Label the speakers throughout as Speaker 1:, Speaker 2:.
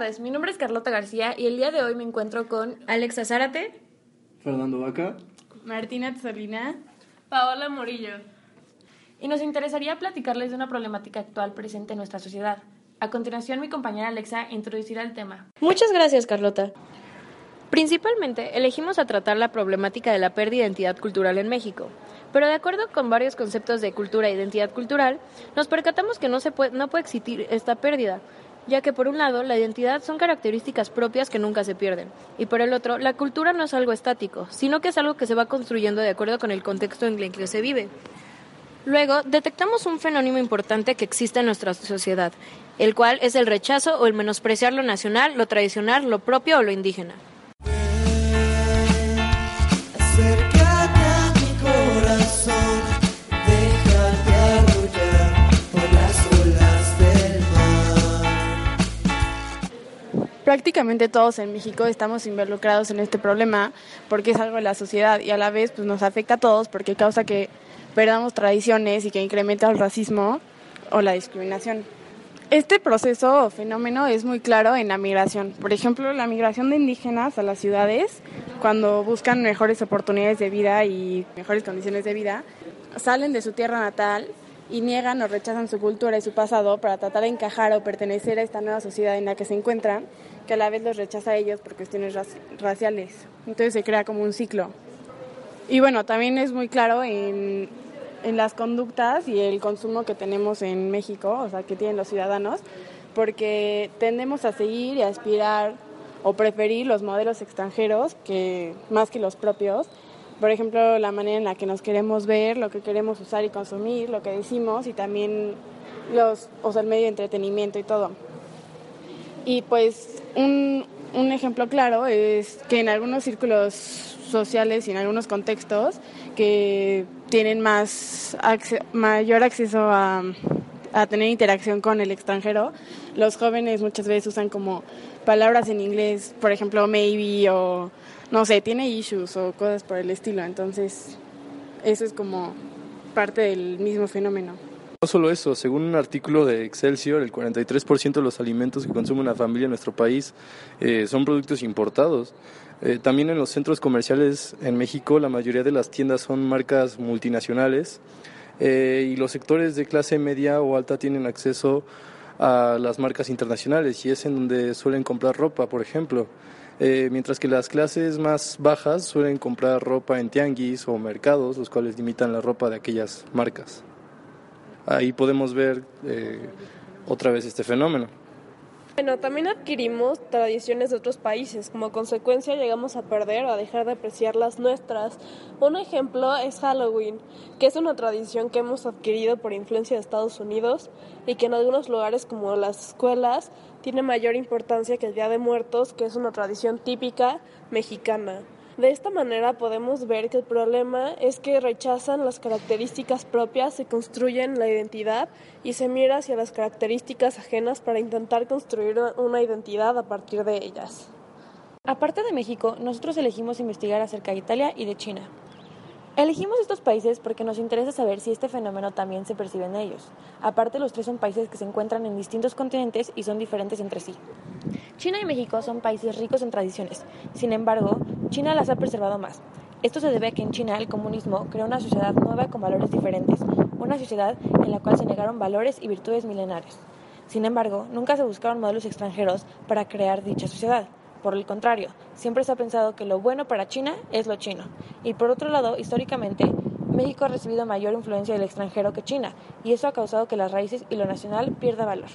Speaker 1: Tardes, mi nombre es Carlota García y el día de hoy me encuentro con Alexa Zárate,
Speaker 2: Fernando Vaca.
Speaker 1: Martina Tzolina
Speaker 3: Paola Murillo.
Speaker 1: y nos interesaría platicarles de una problemática actual presente en nuestra sociedad. A continuación, mi compañera Alexa introducirá el tema.
Speaker 3: Muchas gracias, Carlota.
Speaker 1: Principalmente, elegimos a tratar la problemática de la pérdida de identidad cultural en México. Pero de acuerdo con varios conceptos de cultura e identidad cultural, nos percatamos que no, se puede, no puede existir esta pérdida, ya que por un lado la identidad son características propias que nunca se pierden, y por el otro la cultura no es algo estático, sino que es algo que se va construyendo de acuerdo con el contexto en el que se vive. Luego, detectamos un fenómeno importante que existe en nuestra sociedad, el cual es el rechazo o el menospreciar lo nacional, lo tradicional, lo propio o lo indígena.
Speaker 4: Prácticamente todos en México estamos involucrados en este problema porque es algo de la sociedad y a la vez pues, nos afecta a todos porque causa que perdamos tradiciones y que incrementa el racismo o la discriminación. Este proceso o fenómeno es muy claro en la migración. Por ejemplo, la migración de indígenas a las ciudades, cuando buscan mejores oportunidades de vida y mejores condiciones de vida, salen de su tierra natal y niegan o rechazan su cultura y su pasado para tratar de encajar o pertenecer a esta nueva sociedad en la que se encuentran, que a la vez los rechaza a ellos por cuestiones raci- raciales. Entonces se crea como un ciclo. Y bueno, también es muy claro en, en las conductas y el consumo que tenemos en México, o sea, que tienen los ciudadanos, porque tendemos a seguir y a aspirar o preferir los modelos extranjeros que más que los propios. Por ejemplo, la manera en la que nos queremos ver, lo que queremos usar y consumir, lo que decimos y también los, o sea, el medio de entretenimiento y todo. Y pues un, un ejemplo claro es que en algunos círculos sociales y en algunos contextos que tienen más mayor acceso a, a tener interacción con el extranjero, los jóvenes muchas veces usan como palabras en inglés, por ejemplo, maybe o no sé, tiene issues o cosas por el estilo. Entonces, eso es como parte del mismo fenómeno.
Speaker 2: No solo eso, según un artículo de Excelsior, el 43% de los alimentos que consume una familia en nuestro país eh, son productos importados. Eh, también en los centros comerciales en México la mayoría de las tiendas son marcas multinacionales eh, y los sectores de clase media o alta tienen acceso a las marcas internacionales y es en donde suelen comprar ropa, por ejemplo. Eh, mientras que las clases más bajas suelen comprar ropa en tianguis o mercados, los cuales limitan la ropa de aquellas marcas. Ahí podemos ver eh, otra vez este fenómeno.
Speaker 3: Bueno, también adquirimos tradiciones de otros países. Como consecuencia llegamos a perder o a dejar de apreciar las nuestras. Un ejemplo es Halloween, que es una tradición que hemos adquirido por influencia de Estados Unidos y que en algunos lugares como las escuelas tiene mayor importancia que el Día de Muertos, que es una tradición típica mexicana. De esta manera podemos ver que el problema es que rechazan las características propias, se construyen la identidad y se mira hacia las características ajenas para intentar construir una identidad a partir de ellas.
Speaker 1: Aparte de México, nosotros elegimos investigar acerca de Italia y de China. Elegimos estos países porque nos interesa saber si este fenómeno también se percibe en ellos. Aparte, los tres son países que se encuentran en distintos continentes y son diferentes entre sí. China y México son países ricos en tradiciones. Sin embargo, China las ha preservado más. Esto se debe a que en China el comunismo creó una sociedad nueva con valores diferentes, una sociedad en la cual se negaron valores y virtudes milenarios. Sin embargo, nunca se buscaron modelos extranjeros para crear dicha sociedad. Por el contrario, siempre se ha pensado que lo bueno para China es lo chino. Y por otro lado, históricamente, México ha recibido mayor influencia del extranjero que China, y eso ha causado que las raíces y lo nacional pierda valor.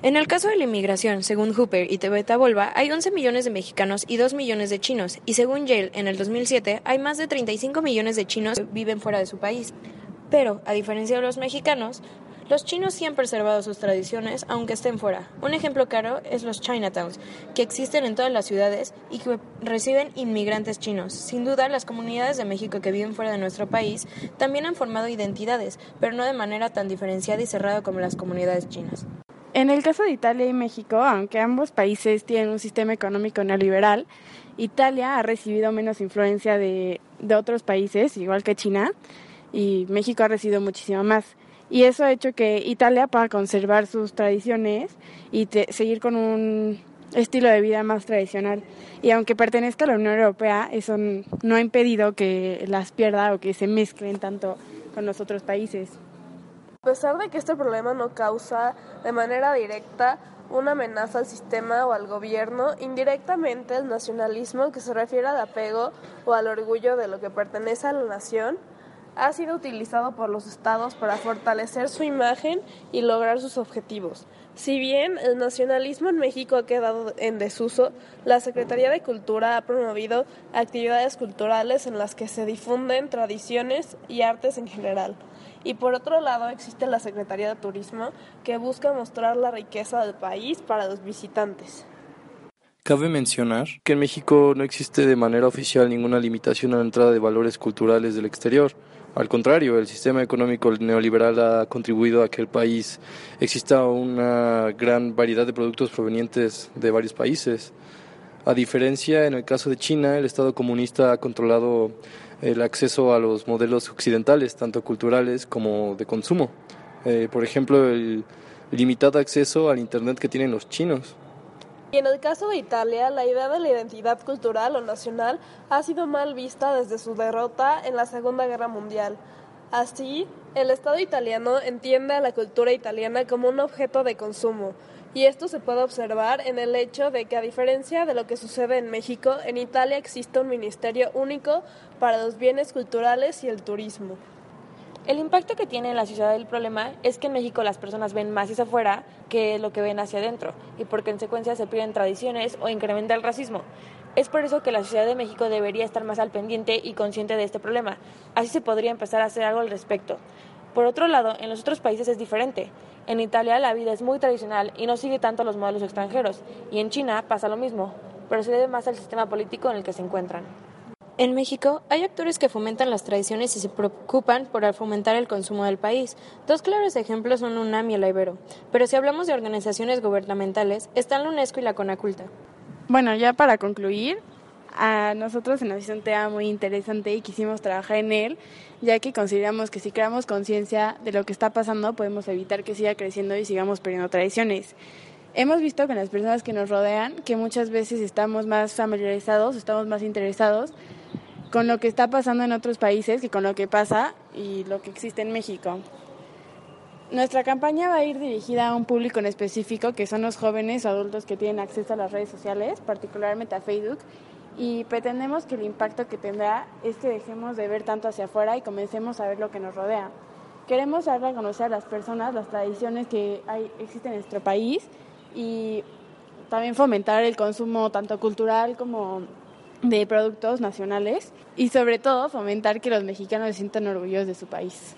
Speaker 1: En el caso de la inmigración, según Hooper y Tebeta Volva, hay 11 millones de mexicanos y 2 millones de chinos, y según Yale, en el 2007, hay más de 35 millones de chinos que viven fuera de su país. Pero, a diferencia de los mexicanos, los chinos sí han preservado sus tradiciones, aunque estén fuera. Un ejemplo claro es los Chinatowns, que existen en todas las ciudades y que reciben inmigrantes chinos. Sin duda, las comunidades de México que viven fuera de nuestro país también han formado identidades, pero no de manera tan diferenciada y cerrada como las comunidades chinas.
Speaker 4: En el caso de Italia y México, aunque ambos países tienen un sistema económico neoliberal, Italia ha recibido menos influencia de, de otros países, igual que China, y México ha recibido muchísimo más. Y eso ha hecho que Italia pueda conservar sus tradiciones y seguir con un estilo de vida más tradicional. Y aunque pertenezca a la Unión Europea, eso no ha impedido que las pierda o que se mezclen tanto con los otros países.
Speaker 3: A pesar de que este problema no causa de manera directa una amenaza al sistema o al gobierno, indirectamente el nacionalismo, que se refiere al apego o al orgullo de lo que pertenece a la nación, ha sido utilizado por los estados para fortalecer su imagen y lograr sus objetivos. Si bien el nacionalismo en México ha quedado en desuso, la Secretaría de Cultura ha promovido actividades culturales en las que se difunden tradiciones y artes en general. Y por otro lado existe la Secretaría de Turismo que busca mostrar la riqueza del país para los visitantes.
Speaker 2: Cabe mencionar que en México no existe de manera oficial ninguna limitación a la entrada de valores culturales del exterior. Al contrario, el sistema económico neoliberal ha contribuido a que el país exista una gran variedad de productos provenientes de varios países. A diferencia, en el caso de China, el Estado comunista ha controlado el acceso a los modelos occidentales, tanto culturales como de consumo. Eh, por ejemplo, el limitado acceso al Internet que tienen los chinos.
Speaker 3: Y en el caso de Italia, la idea de la identidad cultural o nacional ha sido mal vista desde su derrota en la Segunda Guerra Mundial. Así, el Estado italiano entiende a la cultura italiana como un objeto de consumo, y esto se puede observar en el hecho de que a diferencia de lo que sucede en México, en Italia existe un ministerio único para los bienes culturales y el turismo.
Speaker 1: El impacto que tiene en la ciudad el problema es que en México las personas ven más hacia afuera que lo que ven hacia adentro y por consecuencia se pierden tradiciones o incrementa el racismo. Es por eso que la Ciudad de México debería estar más al pendiente y consciente de este problema. Así se podría empezar a hacer algo al respecto. Por otro lado, en los otros países es diferente. En Italia la vida es muy tradicional y no sigue tanto los modelos extranjeros, y en China pasa lo mismo, pero se debe más al sistema político en el que se encuentran. En México hay actores que fomentan las tradiciones y se preocupan por fomentar el consumo del país. Dos claros ejemplos son UNAM y el Ibero. Pero si hablamos de organizaciones gubernamentales, están la UNESCO y la Conaculta.
Speaker 4: Bueno, ya para concluir, a nosotros se nos hizo un tema muy interesante y quisimos trabajar en él, ya que consideramos que si creamos conciencia de lo que está pasando, podemos evitar que siga creciendo y sigamos perdiendo tradiciones. Hemos visto con las personas que nos rodean que muchas veces estamos más familiarizados, estamos más interesados con lo que está pasando en otros países que con lo que pasa y lo que existe en México. Nuestra campaña va a ir dirigida a un público en específico, que son los jóvenes o adultos que tienen acceso a las redes sociales, particularmente a Facebook, y pretendemos que el impacto que tendrá es que dejemos de ver tanto hacia afuera y comencemos a ver lo que nos rodea. Queremos dar a conocer a las personas las tradiciones que existen en nuestro país y también fomentar el consumo tanto cultural como de productos nacionales y sobre todo fomentar que los mexicanos se sientan orgullosos de su país.